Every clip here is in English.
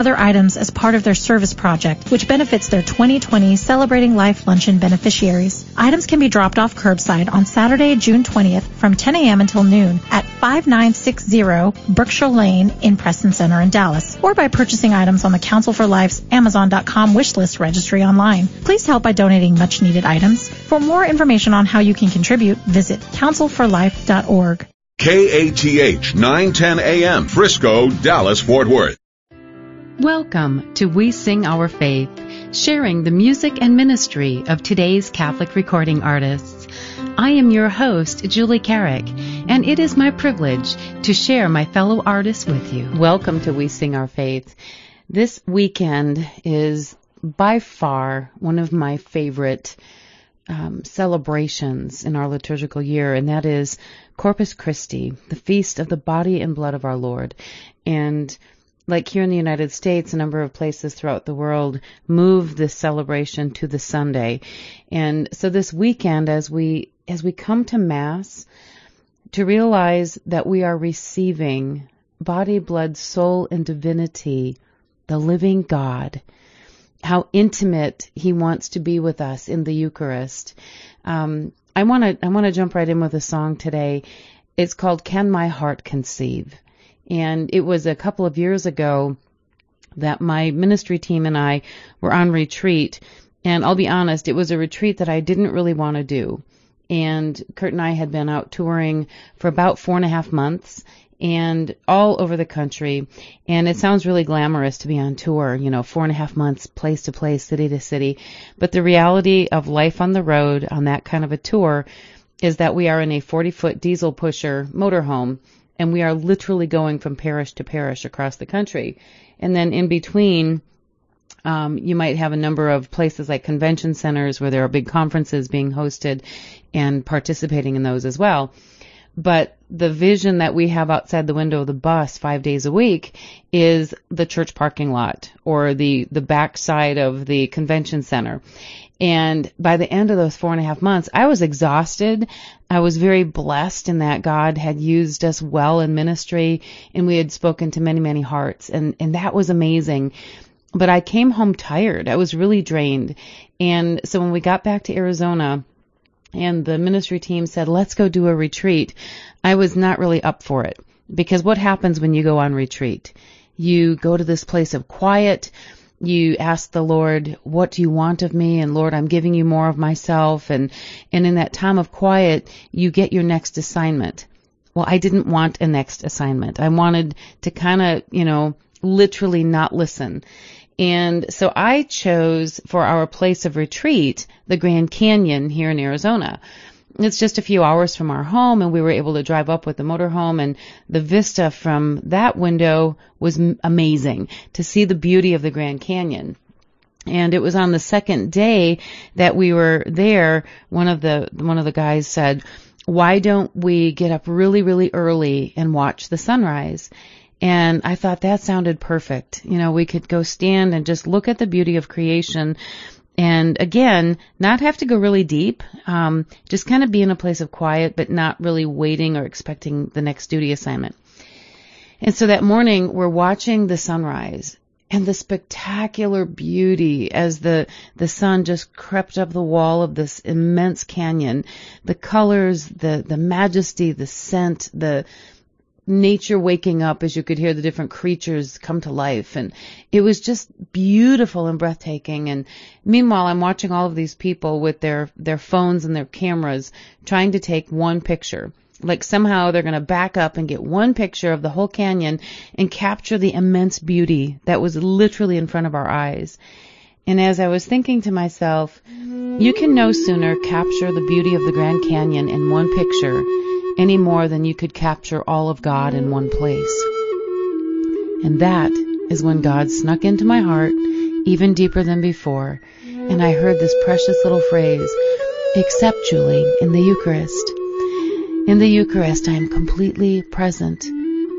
other items as part of their service project, which benefits their 2020 Celebrating Life Luncheon beneficiaries. Items can be dropped off curbside on Saturday, June 20th from 10 a.m. until noon at 5960 Berkshire Lane in Preston Center in Dallas, or by purchasing items on the Council for Life's Amazon.com wishlist registry online. Please help by donating much needed items. For more information on how you can contribute, visit councilforlife.org. KATH 910 AM, Frisco, Dallas, Fort Worth. Welcome to We Sing Our Faith, sharing the music and ministry of today's Catholic recording artists. I am your host, Julie Carrick, and it is my privilege to share my fellow artists with you. Welcome to We Sing Our Faith. This weekend is by far one of my favorite um, celebrations in our liturgical year, and that is Corpus Christi, the feast of the body and blood of our Lord. And like here in the United States, a number of places throughout the world move this celebration to the Sunday. And so this weekend, as we, as we come to Mass, to realize that we are receiving body, blood, soul, and divinity, the living God, how intimate He wants to be with us in the Eucharist. Um, I want to I want to jump right in with a song today. It's called "Can My Heart Conceive." And it was a couple of years ago that my ministry team and I were on retreat. And I'll be honest, it was a retreat that I didn't really want to do. And Kurt and I had been out touring for about four and a half months and all over the country. And it sounds really glamorous to be on tour, you know, four and a half months, place to place, city to city. But the reality of life on the road on that kind of a tour is that we are in a 40 foot diesel pusher motorhome and we are literally going from parish to parish across the country. And then in between, um, you might have a number of places like convention centers where there are big conferences being hosted and participating in those as well. But the vision that we have outside the window of the bus five days a week is the church parking lot or the, the backside of the convention center. And by the end of those four and a half months, I was exhausted. I was very blessed in that God had used us well in ministry and we had spoken to many, many hearts. And, and that was amazing. But I came home tired. I was really drained. And so when we got back to Arizona, and the ministry team said, let's go do a retreat. I was not really up for it because what happens when you go on retreat? You go to this place of quiet you ask the Lord, what do you want of me? And Lord, I'm giving you more of myself. And, and in that time of quiet, you get your next assignment. Well, I didn't want a next assignment. I wanted to kind of, you know, literally not listen. And so I chose for our place of retreat the Grand Canyon here in Arizona it's just a few hours from our home and we were able to drive up with the motorhome and the vista from that window was amazing to see the beauty of the Grand Canyon. And it was on the second day that we were there, one of the, one of the guys said, why don't we get up really, really early and watch the sunrise? And I thought that sounded perfect. You know, we could go stand and just look at the beauty of creation and again, not have to go really deep, um, just kind of be in a place of quiet, but not really waiting or expecting the next duty assignment. And so that morning, we're watching the sunrise and the spectacular beauty as the the sun just crept up the wall of this immense canyon the colors the the majesty the scent the nature waking up as you could hear the different creatures come to life. And it was just beautiful and breathtaking. And meanwhile I'm watching all of these people with their their phones and their cameras trying to take one picture. Like somehow they're going to back up and get one picture of the whole canyon and capture the immense beauty that was literally in front of our eyes. And as I was thinking to myself, you can no sooner capture the beauty of the Grand Canyon in one picture any more than you could capture all of God in one place. And that is when God snuck into my heart even deeper than before, and I heard this precious little phrase, accept Julie in the Eucharist. In the Eucharist, I am completely present,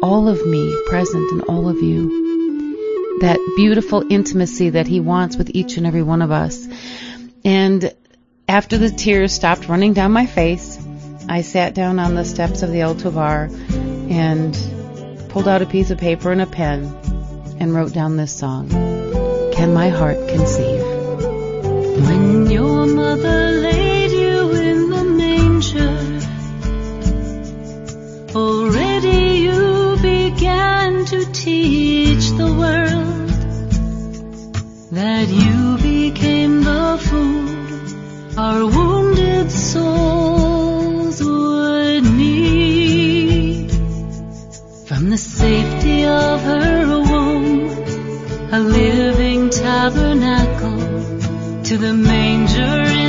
all of me present in all of you. That beautiful intimacy that He wants with each and every one of us. And after the tears stopped running down my face, I sat down on the steps of the El Tovar and pulled out a piece of paper and a pen and wrote down this song Can My Heart Conceive? When your mother laid you in the manger, already you began to teach the world that you became the food our wounded souls safety of her womb, a living tabernacle to the manger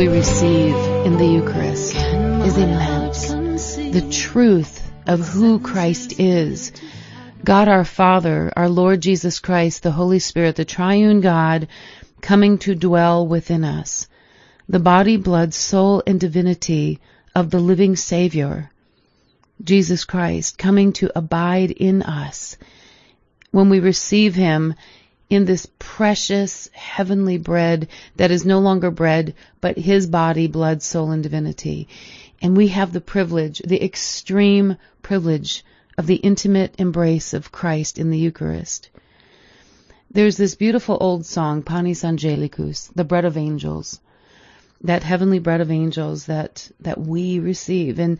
we receive in the Eucharist is immense. The truth of who Christ is. God our Father, our Lord Jesus Christ, the Holy Spirit, the triune God coming to dwell within us. The body, blood, soul, and divinity of the living Savior, Jesus Christ, coming to abide in us. When we receive Him in this precious heavenly bread that is no longer bread, but His body, blood, soul, and divinity. And we have the privilege, the extreme privilege of the intimate embrace of Christ in the Eucharist. There's this beautiful old song, Panis Angelicus, the bread of angels, that heavenly bread of angels that, that we receive. And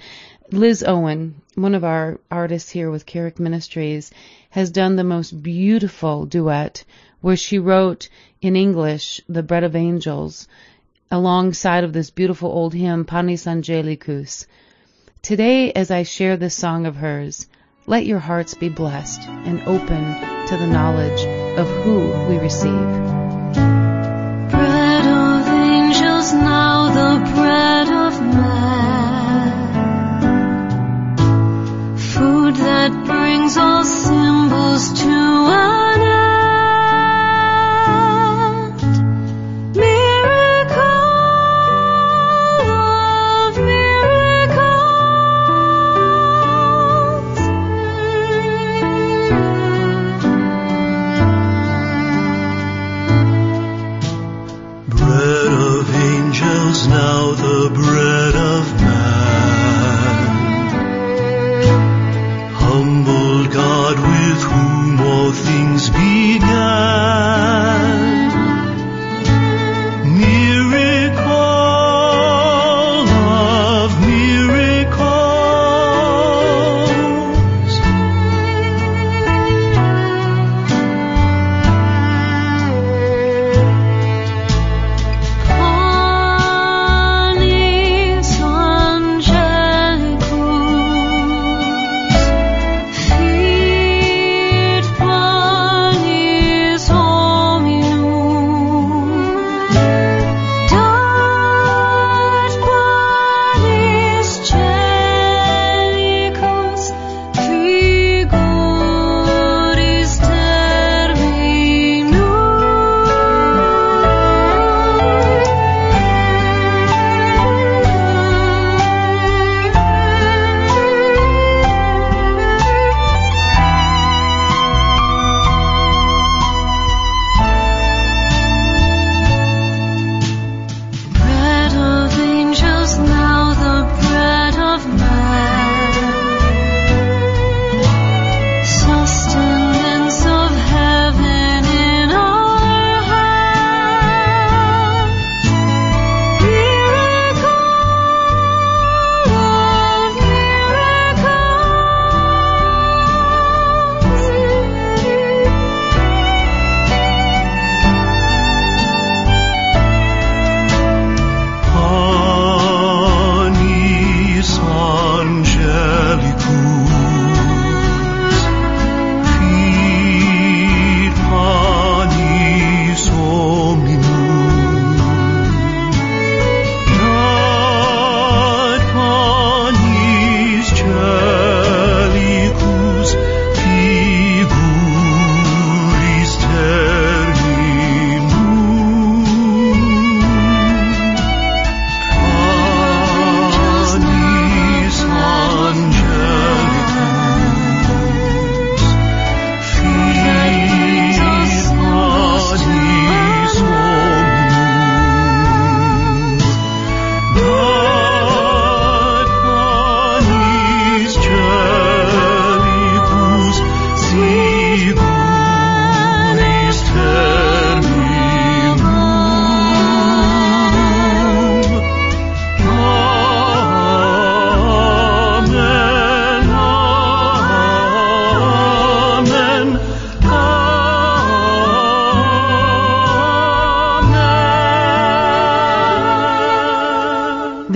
Liz Owen, one of our artists here with Carrick Ministries, has done the most beautiful duet where she wrote in English the bread of angels alongside of this beautiful old hymn, Panis Angelicus. Today, as I share this song of hers, let your hearts be blessed and open to the knowledge of who we receive.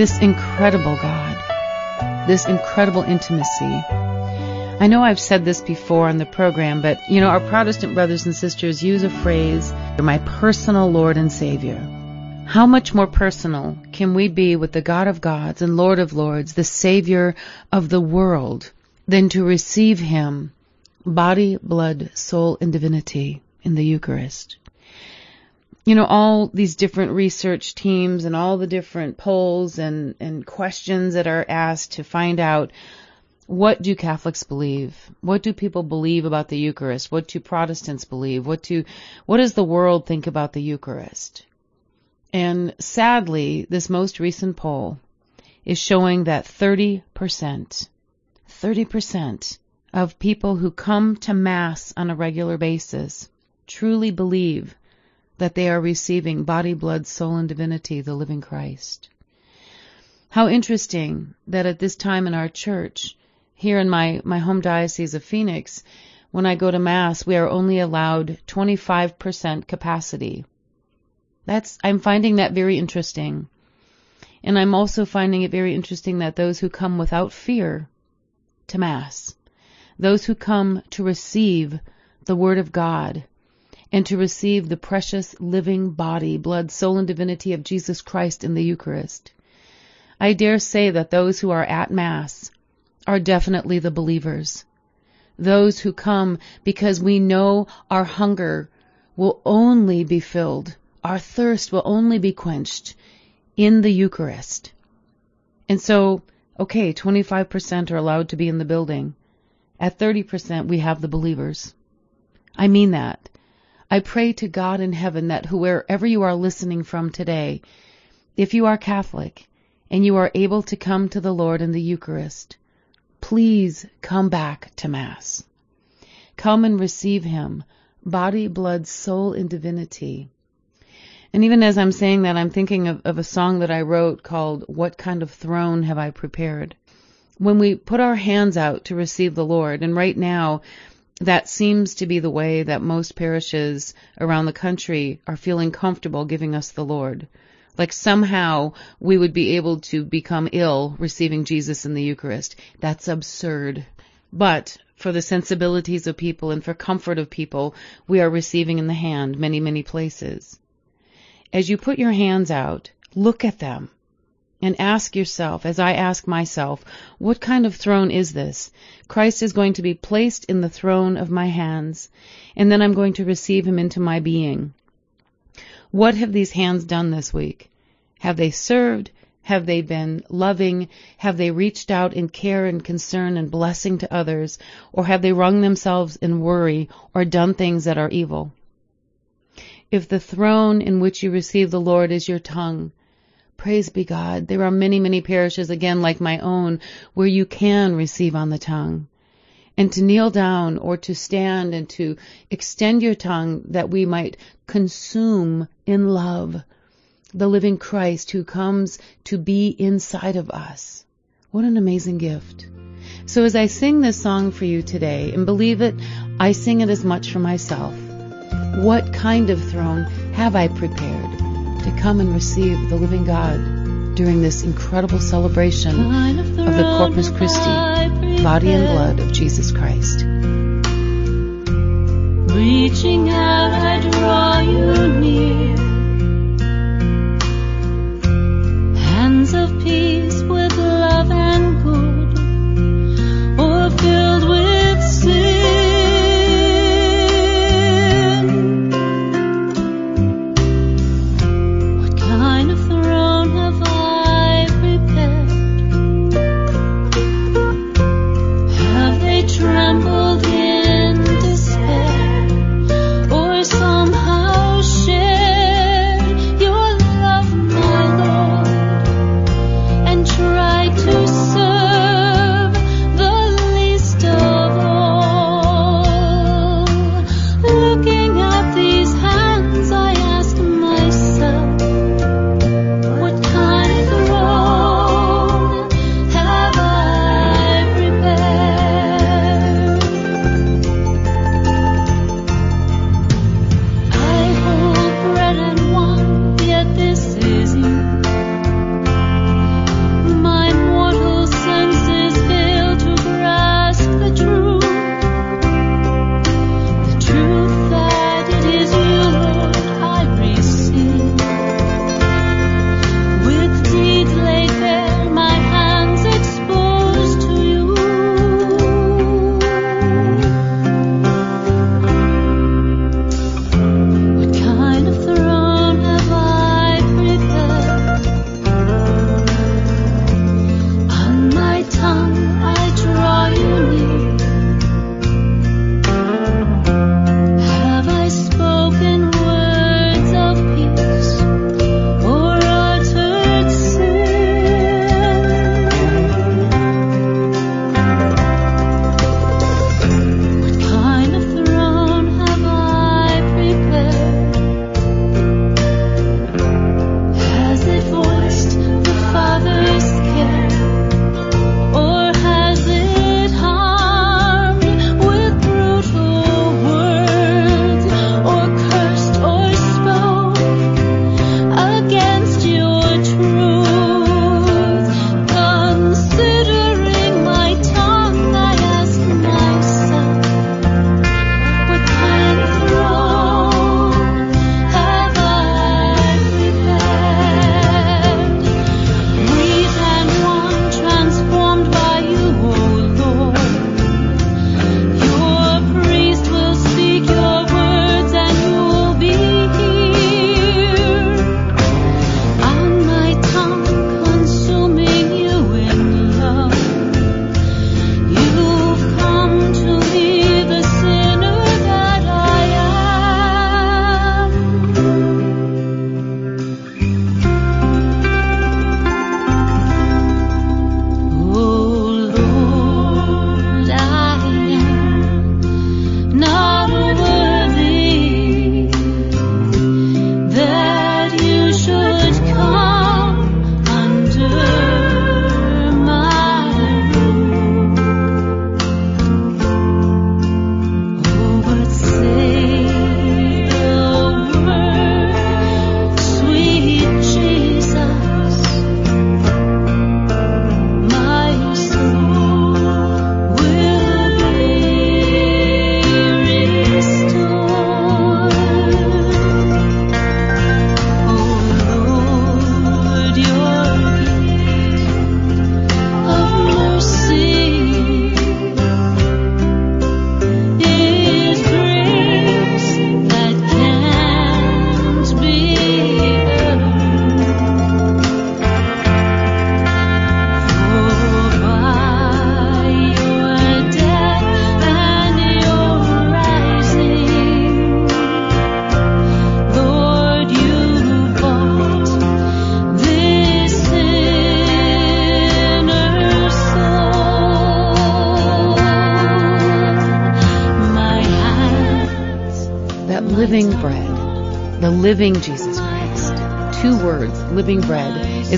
This incredible God, this incredible intimacy. I know I've said this before on the program, but you know, our Protestant brothers and sisters use a phrase, my personal Lord and Savior. How much more personal can we be with the God of gods and Lord of lords, the Savior of the world, than to receive Him, body, blood, soul, and divinity in the Eucharist? You know, all these different research teams and all the different polls and, and questions that are asked to find out what do Catholics believe? What do people believe about the Eucharist? What do Protestants believe? What do, what does the world think about the Eucharist? And sadly, this most recent poll is showing that 30%, 30% of people who come to Mass on a regular basis truly believe that they are receiving body, blood, soul, and divinity, the living Christ. How interesting that at this time in our church, here in my, my home diocese of Phoenix, when I go to Mass, we are only allowed 25% capacity. That's, I'm finding that very interesting. And I'm also finding it very interesting that those who come without fear to Mass, those who come to receive the Word of God, and to receive the precious living body, blood, soul, and divinity of Jesus Christ in the Eucharist. I dare say that those who are at Mass are definitely the believers. Those who come because we know our hunger will only be filled, our thirst will only be quenched in the Eucharist. And so, okay, 25% are allowed to be in the building. At 30%, we have the believers. I mean that. I pray to God in heaven that wherever you are listening from today, if you are Catholic and you are able to come to the Lord in the Eucharist, Please come back to Mass. Come and receive Him, body, blood, soul, and divinity. And even as I'm saying that, I'm thinking of, of a song that I wrote called What Kind of Throne Have I Prepared? When we put our hands out to receive the Lord, and right now, that seems to be the way that most parishes around the country are feeling comfortable giving us the Lord. Like somehow we would be able to become ill receiving Jesus in the Eucharist. That's absurd. But for the sensibilities of people and for comfort of people, we are receiving in the hand many, many places. As you put your hands out, look at them and ask yourself, as I ask myself, what kind of throne is this? Christ is going to be placed in the throne of my hands, and then I'm going to receive him into my being. What have these hands done this week? Have they served? Have they been loving? Have they reached out in care and concern and blessing to others? Or have they wrung themselves in worry or done things that are evil? If the throne in which you receive the Lord is your tongue, praise be God. There are many, many parishes, again, like my own, where you can receive on the tongue and to kneel down or to stand and to extend your tongue that we might consume in love the living Christ who comes to be inside of us. What an amazing gift. So as I sing this song for you today, and believe it, I sing it as much for myself. What kind of throne have I prepared to come and receive the living God during this incredible celebration of the Corpus Christi? body and blood of Jesus Christ. Reaching out, I draw you near. Hands of peace with love and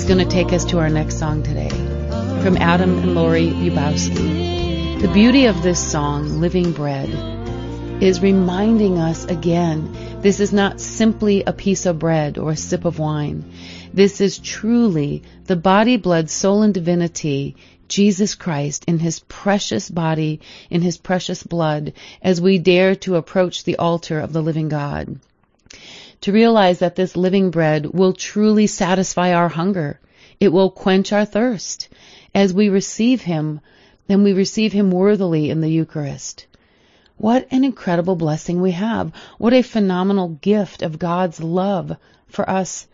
going to take us to our next song today from Adam and Lori Yubowski. The beauty of this song, Living Bread, is reminding us again this is not simply a piece of bread or a sip of wine. This is truly the body, blood, soul, and divinity, Jesus Christ in his precious body, in his precious blood, as we dare to approach the altar of the living God. To realize that this living bread will truly satisfy our hunger. It will quench our thirst. As we receive him, then we receive him worthily in the Eucharist. What an incredible blessing we have. What a phenomenal gift of God's love for us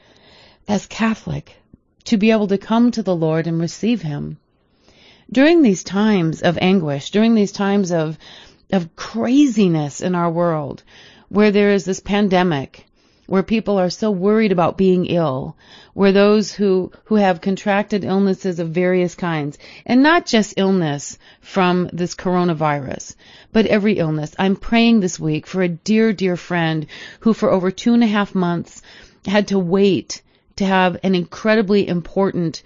as Catholic to be able to come to the Lord and receive Him. During these times of anguish, during these times of, of craziness in our world, where there is this pandemic, where people are so worried about being ill, where those who, who have contracted illnesses of various kinds, and not just illness from this coronavirus, but every illness. I'm praying this week for a dear, dear friend who for over two and a half months had to wait to have an incredibly important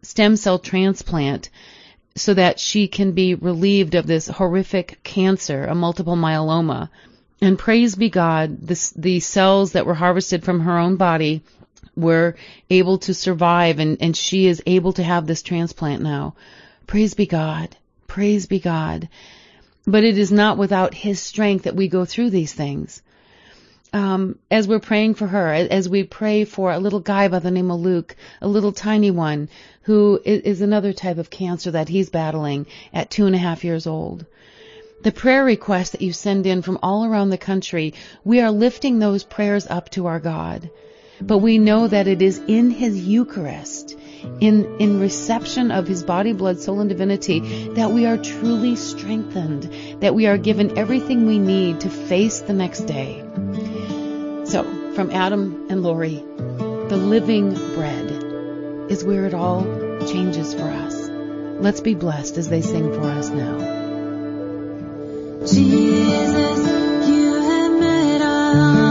stem cell transplant so that she can be relieved of this horrific cancer, a multiple myeloma. And praise be God, this, the cells that were harvested from her own body were able to survive and, and she is able to have this transplant now. Praise be God. Praise be God. But it is not without His strength that we go through these things. Um, as we're praying for her, as we pray for a little guy by the name of Luke, a little tiny one who is another type of cancer that he's battling at two and a half years old the prayer requests that you send in from all around the country, we are lifting those prayers up to our God. But we know that it is in His Eucharist, in, in reception of His body, blood, soul, and divinity, that we are truly strengthened, that we are given everything we need to face the next day. So, from Adam and Lori, the living bread is where it all changes for us. Let's be blessed as they sing for us now. Jesus, you have met our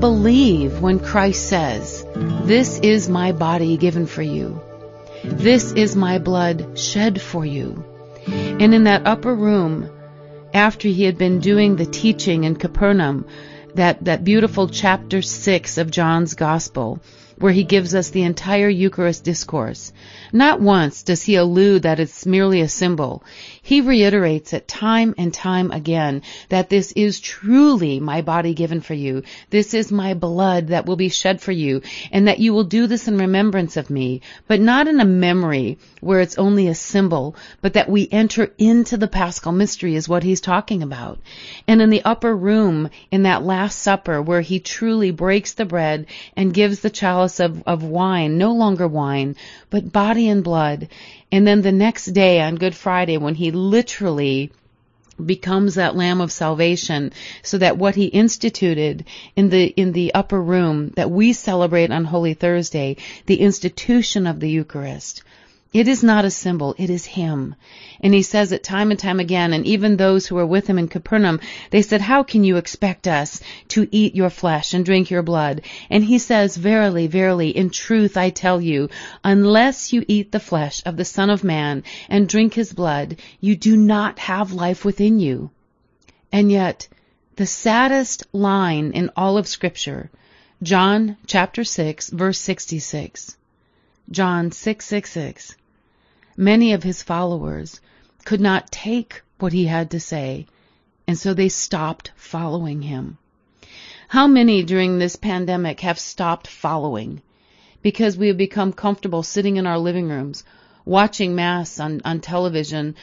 believe when Christ says, This is my body given for you? This is my blood shed for you. And in that upper room, after he had been doing the teaching in Capernaum, that, that beautiful chapter 6 of John's Gospel, where he gives us the entire Eucharist discourse. Not once does he allude that it's merely a symbol. He reiterates it time and time again that this is truly my body given for you. This is my blood that will be shed for you and that you will do this in remembrance of me, but not in a memory where it's only a symbol, but that we enter into the paschal mystery is what he's talking about. And in the upper room, in that last supper where he truly breaks the bread and gives the chalice of, of wine, no longer wine, but body and blood. And then the next day on Good Friday when he literally becomes that lamb of salvation so that what he instituted in the in the upper room that we celebrate on holy thursday the institution of the eucharist it is not a symbol, it is Him. And He says it time and time again, and even those who were with Him in Capernaum, they said, How can you expect us to eat your flesh and drink your blood? And He says, Verily, verily, in truth I tell you, unless you eat the flesh of the Son of Man and drink His blood, you do not have life within you. And yet, the saddest line in all of Scripture, John chapter 6, verse 66. John 666 many of his followers could not take what he had to say, and so they stopped following him. How many during this pandemic have stopped following because we have become comfortable sitting in our living rooms, watching Mass on, on television,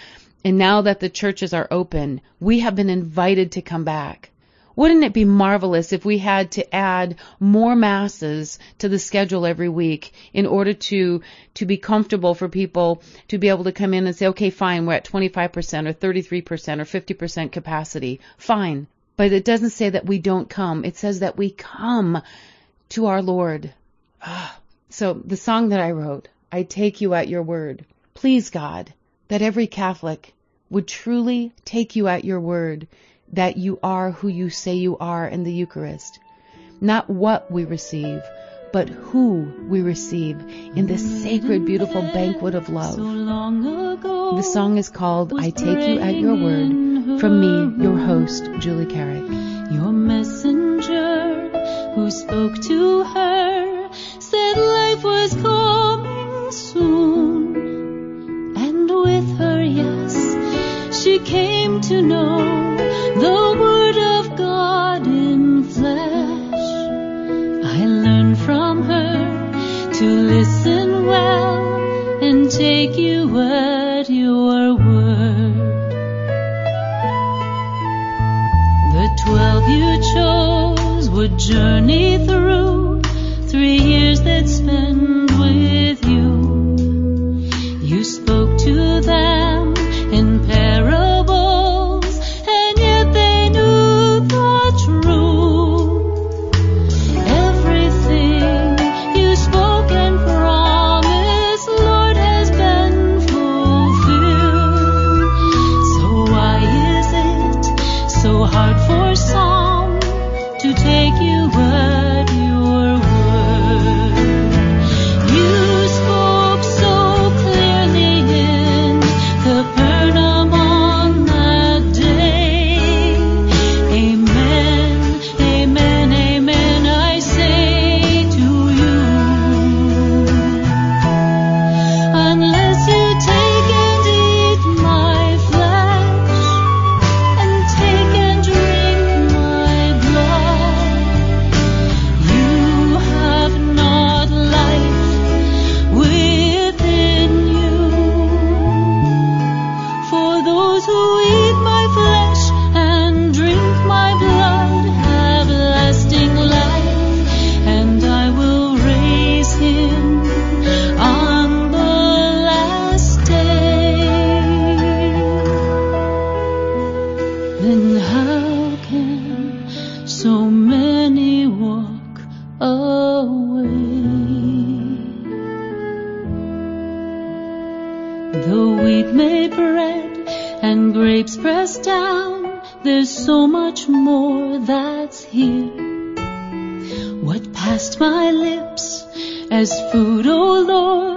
and now that the churches are open, we have been invited to come back. Wouldn't it be marvelous if we had to add more masses to the schedule every week in order to to be comfortable for people to be able to come in and say, okay, fine, we're at 25% or 33% or 50% capacity. Fine. But it doesn't say that we don't come. It says that we come to our Lord. Ah. So the song that I wrote, I take you at your word. Please God, that every Catholic would truly take you at your word that you are who you say you are in the Eucharist. Not what we receive, but who we receive in this sacred, beautiful banquet of love. The song is called I Take You at Your Word from me, your host, Julie Carrick. Your messenger who spoke to her said life was coming soon. And with her, yes, she came to know well and take you at your word. The twelve you chose would journey through that's here. What passed my lips as food, O Lord,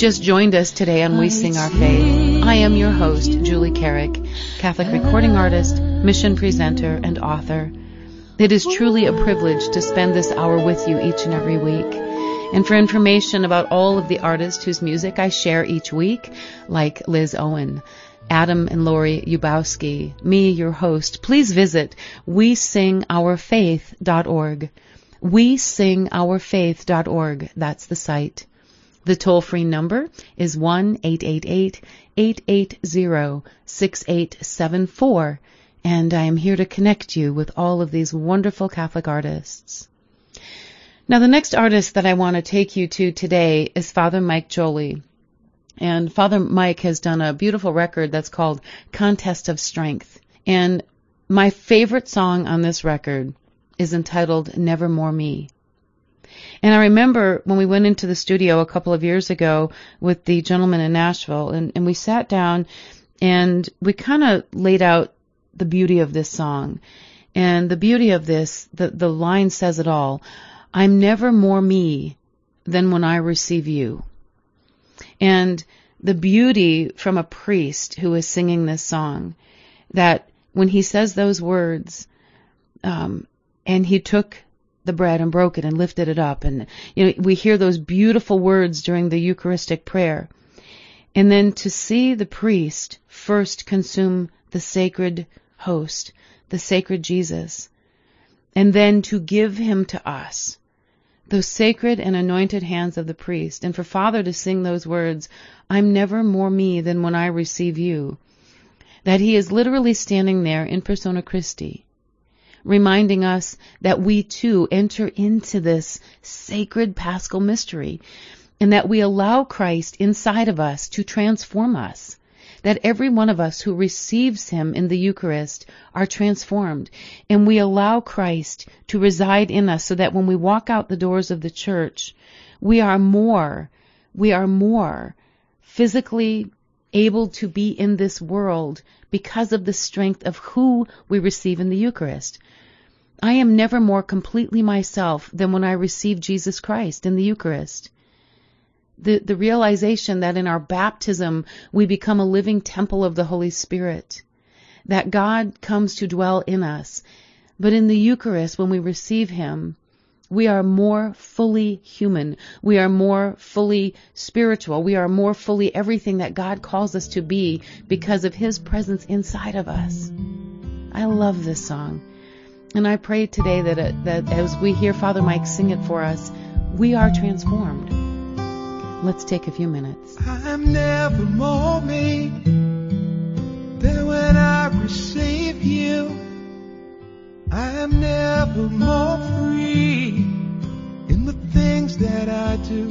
just joined us today on We Sing Our Faith, I am your host, Julie Carrick, Catholic recording artist, mission presenter, and author. It is truly a privilege to spend this hour with you each and every week. And for information about all of the artists whose music I share each week, like Liz Owen, Adam and Lori Yubowski, me, your host, please visit wesingourfaith.org. Wesingourfaith.org. That's the site. The toll free number is 1 888 880 6874, and I am here to connect you with all of these wonderful Catholic artists. Now, the next artist that I want to take you to today is Father Mike Jolie. And Father Mike has done a beautiful record that's called Contest of Strength. And my favorite song on this record is entitled Nevermore Me. And I remember when we went into the studio a couple of years ago with the gentleman in Nashville, and, and we sat down and we kind of laid out the beauty of this song. And the beauty of this, the, the line says it all. I'm never more me than when I receive you. And the beauty from a priest who is singing this song, that when he says those words, um, and he took the bread and broke it and lifted it up. And, you know, we hear those beautiful words during the Eucharistic prayer. And then to see the priest first consume the sacred host, the sacred Jesus, and then to give him to us, those sacred and anointed hands of the priest, and for Father to sing those words, I'm never more me than when I receive you, that he is literally standing there in persona Christi, reminding us that we too enter into this sacred paschal mystery and that we allow Christ inside of us to transform us. That every one of us who receives Him in the Eucharist are transformed. And we allow Christ to reside in us so that when we walk out the doors of the church, we are more, we are more physically able to be in this world because of the strength of who we receive in the Eucharist. I am never more completely myself than when I receive Jesus Christ in the Eucharist. The, the realization that in our baptism we become a living temple of the Holy Spirit, that God comes to dwell in us. But in the Eucharist, when we receive Him, we are more fully human. We are more fully spiritual. We are more fully everything that God calls us to be because of His presence inside of us. I love this song. And I pray today that, it, that as we hear Father Mike sing it for us, we are transformed. Let's take a few minutes. I'm never more me than when I receive you. I am never more free in the things that I do.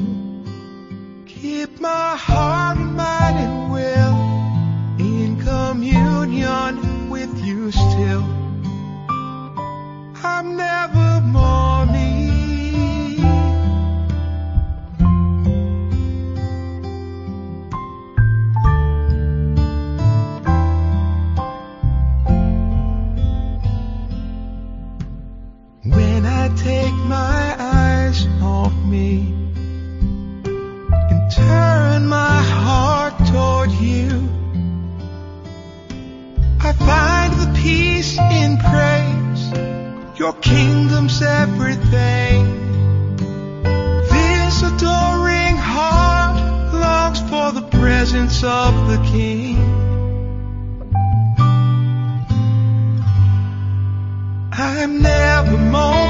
Keep my heart and mind and will in communion with you still. I'm never more find the peace in praise. Your kingdom's everything. This adoring heart longs for the presence of the King. I'm never more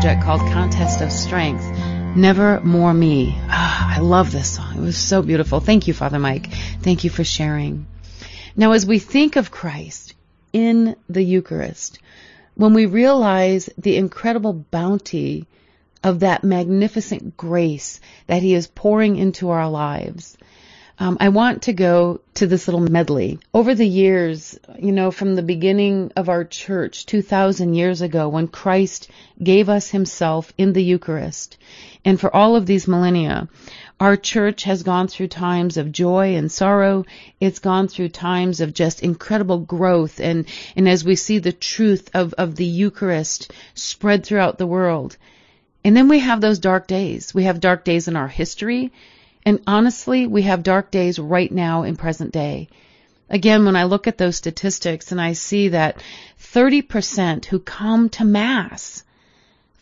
project called Contest of Strength. Never More Me. Ah, I love this song. It was so beautiful. Thank you, Father Mike. Thank you for sharing. Now, as we think of Christ in the Eucharist, when we realize the incredible bounty of that magnificent grace that He is pouring into our lives, um, I want to go to this little medley. Over the years, you know, from the beginning of our church, 2,000 years ago, when Christ gave us Himself in the Eucharist, and for all of these millennia, our church has gone through times of joy and sorrow. It's gone through times of just incredible growth, and, and as we see the truth of, of the Eucharist spread throughout the world. And then we have those dark days. We have dark days in our history. And honestly, we have dark days right now in present day. Again, when I look at those statistics and I see that 30% who come to Mass,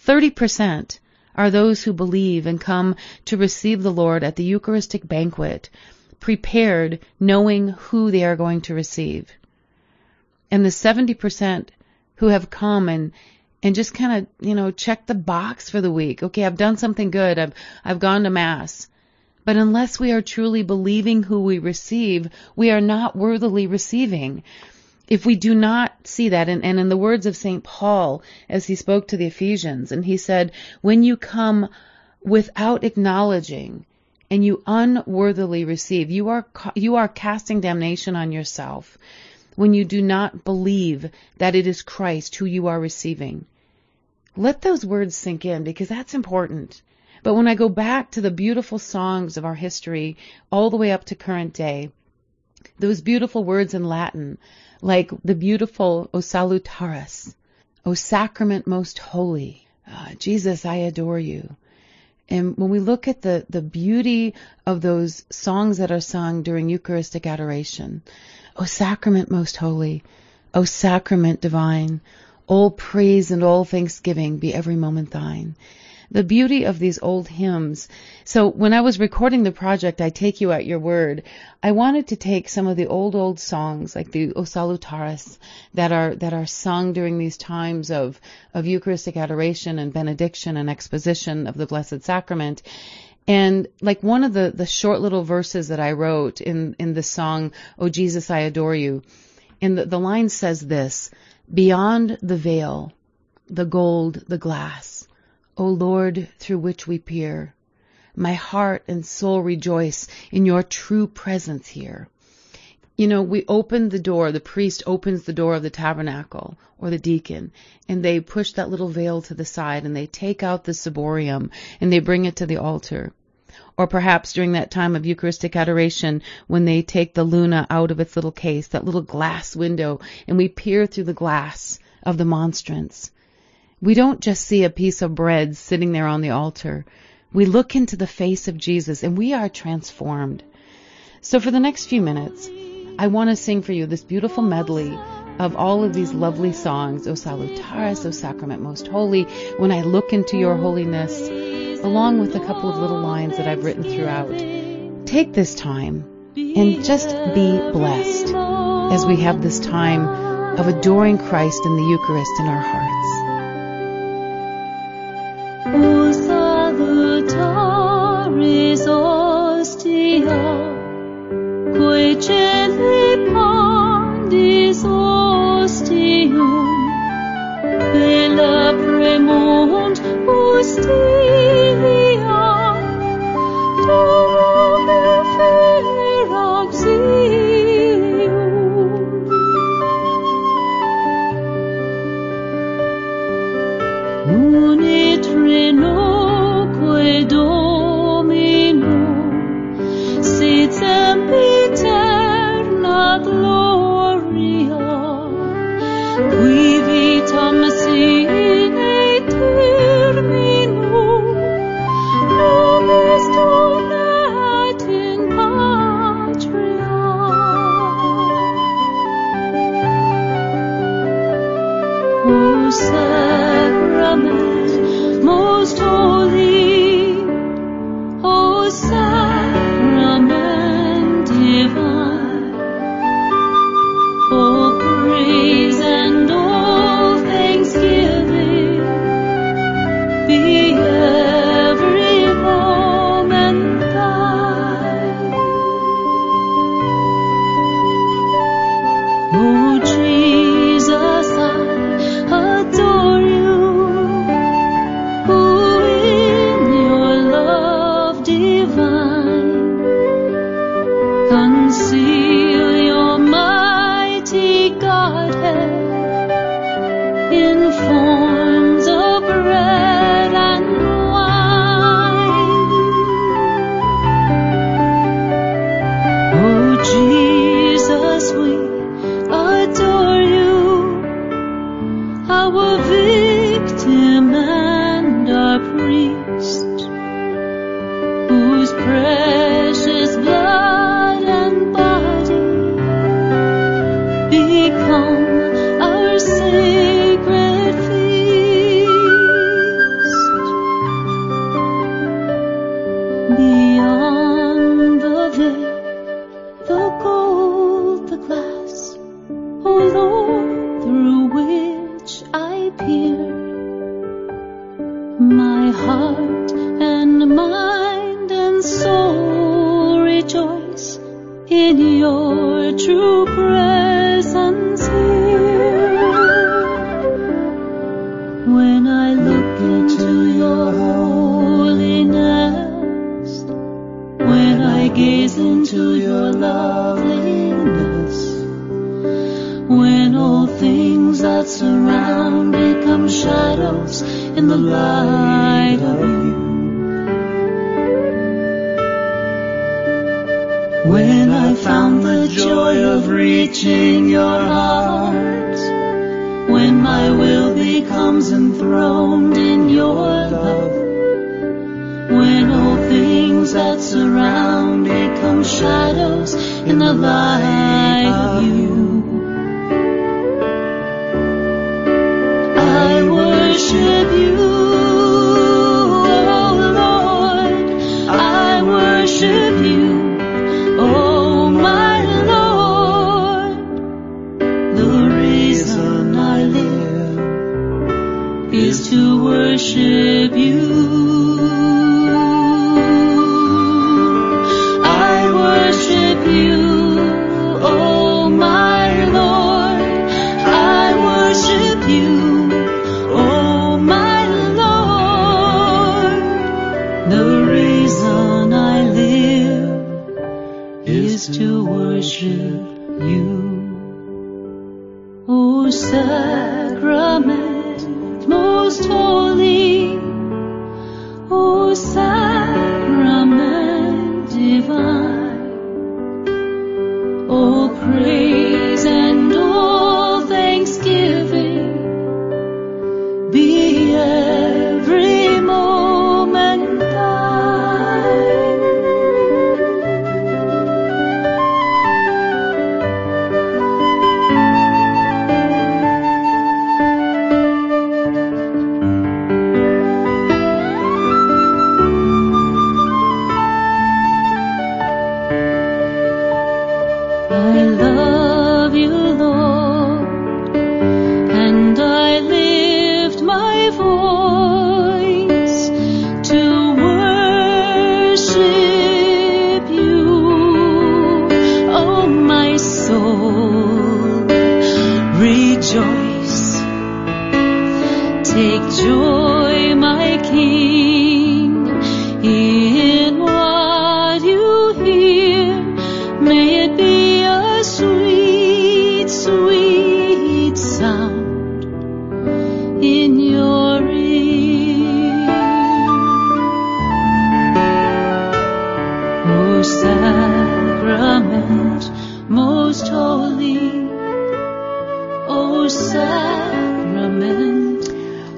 30% are those who believe and come to receive the Lord at the Eucharistic banquet, prepared knowing who they are going to receive. And the 70% who have come and and just kind of, you know, check the box for the week. Okay, I've done something good. I've I've gone to mass. But unless we are truly believing who we receive, we are not worthily receiving. If we do not see that, and, and in the words of St. Paul, as he spoke to the Ephesians, and he said, when you come without acknowledging and you unworthily receive, you are, you are casting damnation on yourself when you do not believe that it is Christ who you are receiving. Let those words sink in because that's important. But when I go back to the beautiful songs of our history all the way up to current day, those beautiful words in Latin, like the beautiful O Salutaris, O Sacrament Most Holy, uh, Jesus, I adore you. And when we look at the, the beauty of those songs that are sung during Eucharistic adoration, O Sacrament Most Holy, O sacrament divine, all praise and all thanksgiving be every moment thine. The beauty of these old hymns. So when I was recording the project, I take you at your word. I wanted to take some of the old, old songs, like the O Salutaris, that are, that are sung during these times of, of Eucharistic adoration and benediction and exposition of the Blessed Sacrament. And like one of the, the short little verses that I wrote in, in the song, O Jesus, I adore you, and the, the line says this, beyond the veil, the gold, the glass, O Lord, through which we peer, my heart and soul rejoice in your true presence here. You know, we open the door, the priest opens the door of the tabernacle or the deacon, and they push that little veil to the side and they take out the ciborium and they bring it to the altar or perhaps during that time of Eucharistic adoration when they take the luna out of its little case, that little glass window, and we peer through the glass of the monstrance. We don't just see a piece of bread sitting there on the altar. We look into the face of Jesus and we are transformed. So for the next few minutes, I want to sing for you this beautiful medley of all of these lovely songs, O Salutaris, O Sacrament Most Holy, When I Look into Your Holiness, along with a couple of little lines that I've written throughout. Take this time and just be blessed as we have this time of adoring Christ in the Eucharist in our hearts. still. In your hearts when my will becomes enthroned in your love when all things that surround me come shadows in the light of you.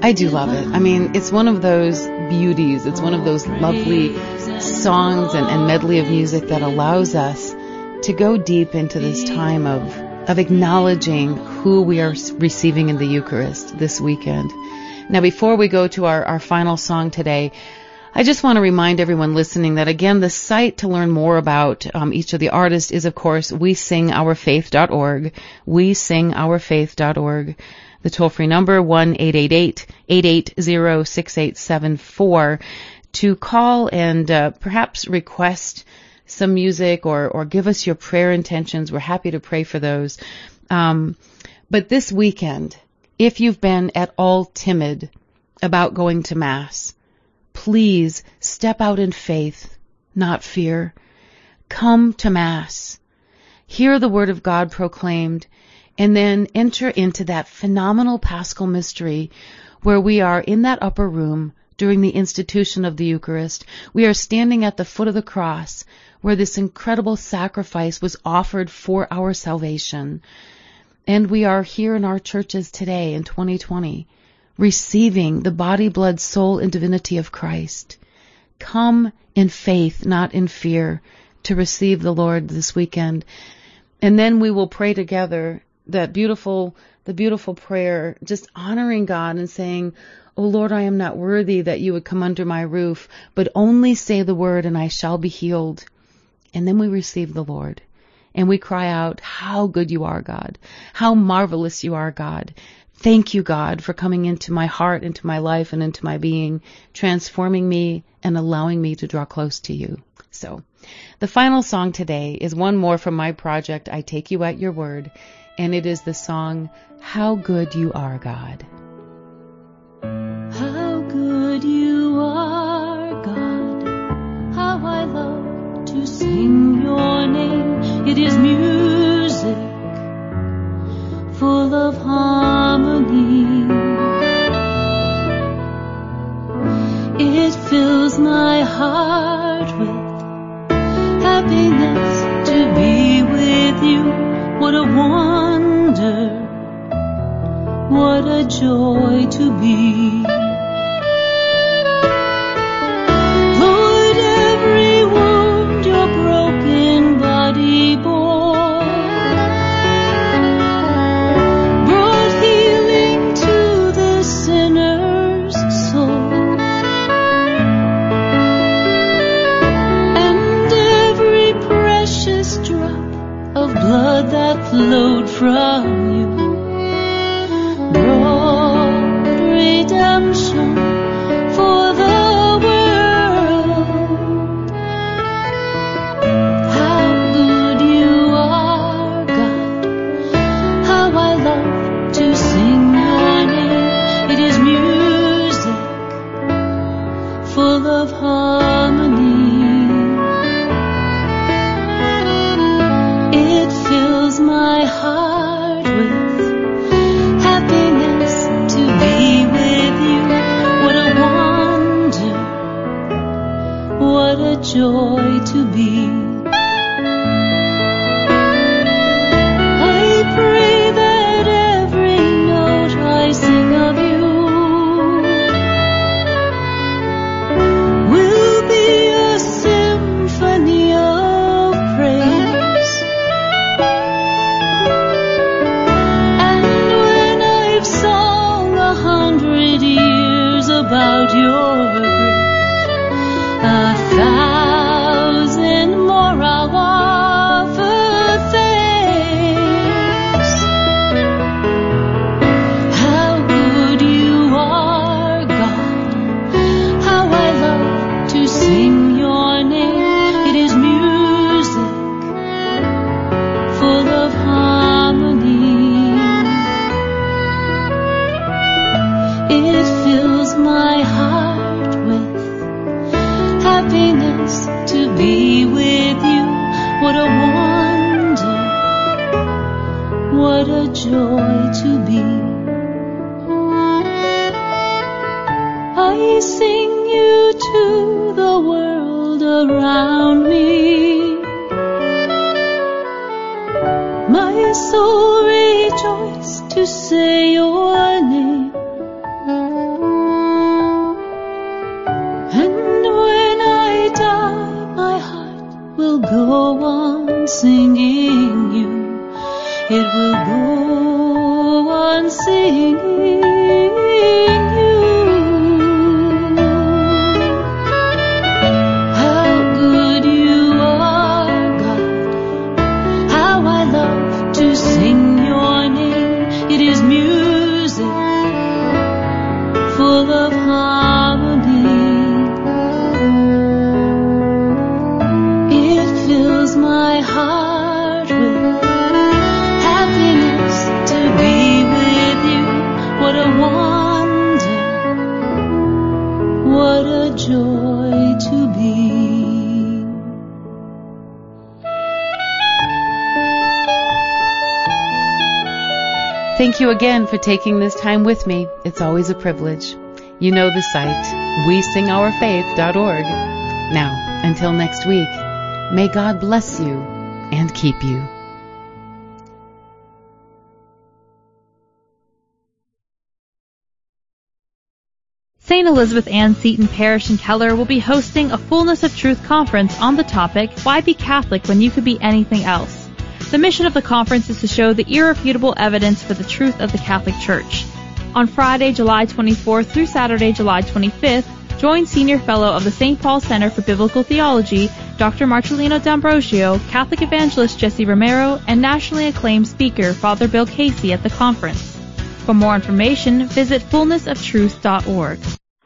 I do love it. I mean, it's one of those beauties. It's one of those lovely songs and, and medley of music that allows us to go deep into this time of, of acknowledging who we are receiving in the Eucharist this weekend. Now, before we go to our, our final song today, I just want to remind everyone listening that again, the site to learn more about um, each of the artists is, of course, we sing The toll free number one eight eight eight eight eight zero six eight seven four to call and uh, perhaps request some music or or give us your prayer intentions. We're happy to pray for those. Um, but this weekend, if you've been at all timid about going to mass, please step out in faith, not fear. Come to mass. Hear the word of God proclaimed and then enter into that phenomenal paschal mystery where we are in that upper room during the institution of the Eucharist. We are standing at the foot of the cross where this incredible sacrifice was offered for our salvation. And we are here in our churches today in 2020 receiving the body, blood, soul, and divinity of Christ. Come in faith, not in fear, to receive the Lord this weekend. And then we will pray together that beautiful, the beautiful prayer, just honoring God and saying, O Lord, I am not worthy that you would come under my roof, but only say the word and I shall be healed. And then we receive the Lord. And we cry out, how good you are, God. How marvelous you are, God. Thank you, God, for coming into my heart, into my life, and into my being, transforming me and allowing me to draw close to you. So, the final song today is one more from my project, I Take You at Your Word, and it is the song, How Good You Are, God. How good you are, God. How I love to sing your name. It is music full of harmony. It fills my heart with happiness to be with you. What a wonder, what a joy to be. From again for taking this time with me. It's always a privilege. You know the site, we wesingourfaith.org. Now, until next week, may God bless you and keep you. St. Elizabeth Ann Seton Parish in Keller will be hosting a Fullness of Truth conference on the topic, Why Be Catholic When You Could Be Anything Else? The mission of the conference is to show the irrefutable evidence for the truth of the Catholic Church. On Friday, July 24th through Saturday, July 25th, join Senior Fellow of the St. Paul Center for Biblical Theology, Dr. Marcellino D'Ambrosio, Catholic Evangelist Jesse Romero, and nationally acclaimed speaker Father Bill Casey at the conference. For more information, visit fullnessoftruth.org.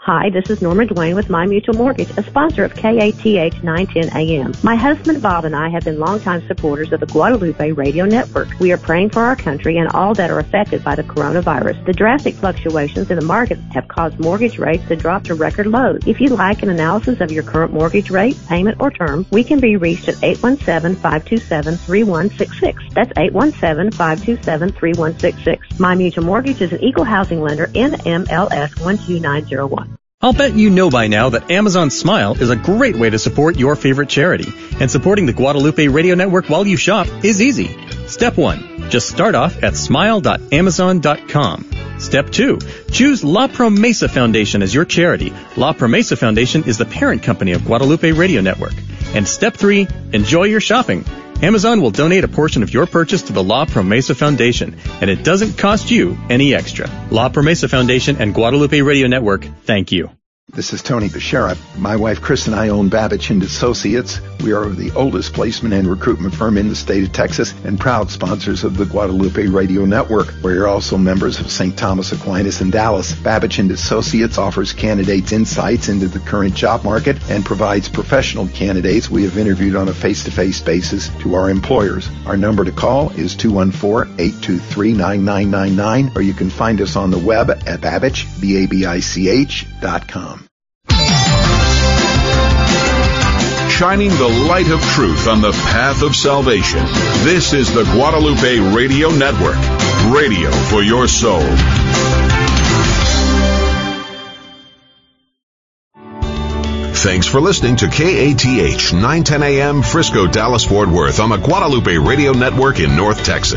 Hi, this is Norma Dwayne with My Mutual Mortgage, a sponsor of KATH 910 AM. My husband Bob and I have been longtime supporters of the Guadalupe Radio Network. We are praying for our country and all that are affected by the coronavirus. The drastic fluctuations in the market have caused mortgage rates to drop to record lows. If you'd like an analysis of your current mortgage rate, payment, or term, we can be reached at 817-527-3166. That's 817-527-3166. My Mutual Mortgage is an equal housing lender, NMLS 12901. I'll bet you know by now that Amazon Smile is a great way to support your favorite charity. And supporting the Guadalupe Radio Network while you shop is easy. Step 1. Just start off at smile.amazon.com. Step 2. Choose La Promesa Foundation as your charity. La Promesa Foundation is the parent company of Guadalupe Radio Network. And step 3. Enjoy your shopping. Amazon will donate a portion of your purchase to the La Promesa Foundation, and it doesn't cost you any extra. La Promesa Foundation and Guadalupe Radio Network, thank you. This is Tony Bashara. My wife Chris and I own Babich and Associates. We are the oldest placement and recruitment firm in the state of Texas and proud sponsors of the Guadalupe Radio Network. We are also members of St. Thomas Aquinas in Dallas. Babich and Associates offers candidates insights into the current job market and provides professional candidates we have interviewed on a face-to-face basis to our employers. Our number to call is 214-823-9999 or you can find us on the web at Babich, B-A-B-I-C-H dot com. Shining the light of truth on the path of salvation. This is the Guadalupe Radio Network. Radio for your soul. Thanks for listening to KATH 910 AM Frisco, Dallas, Fort Worth on the Guadalupe Radio Network in North Texas.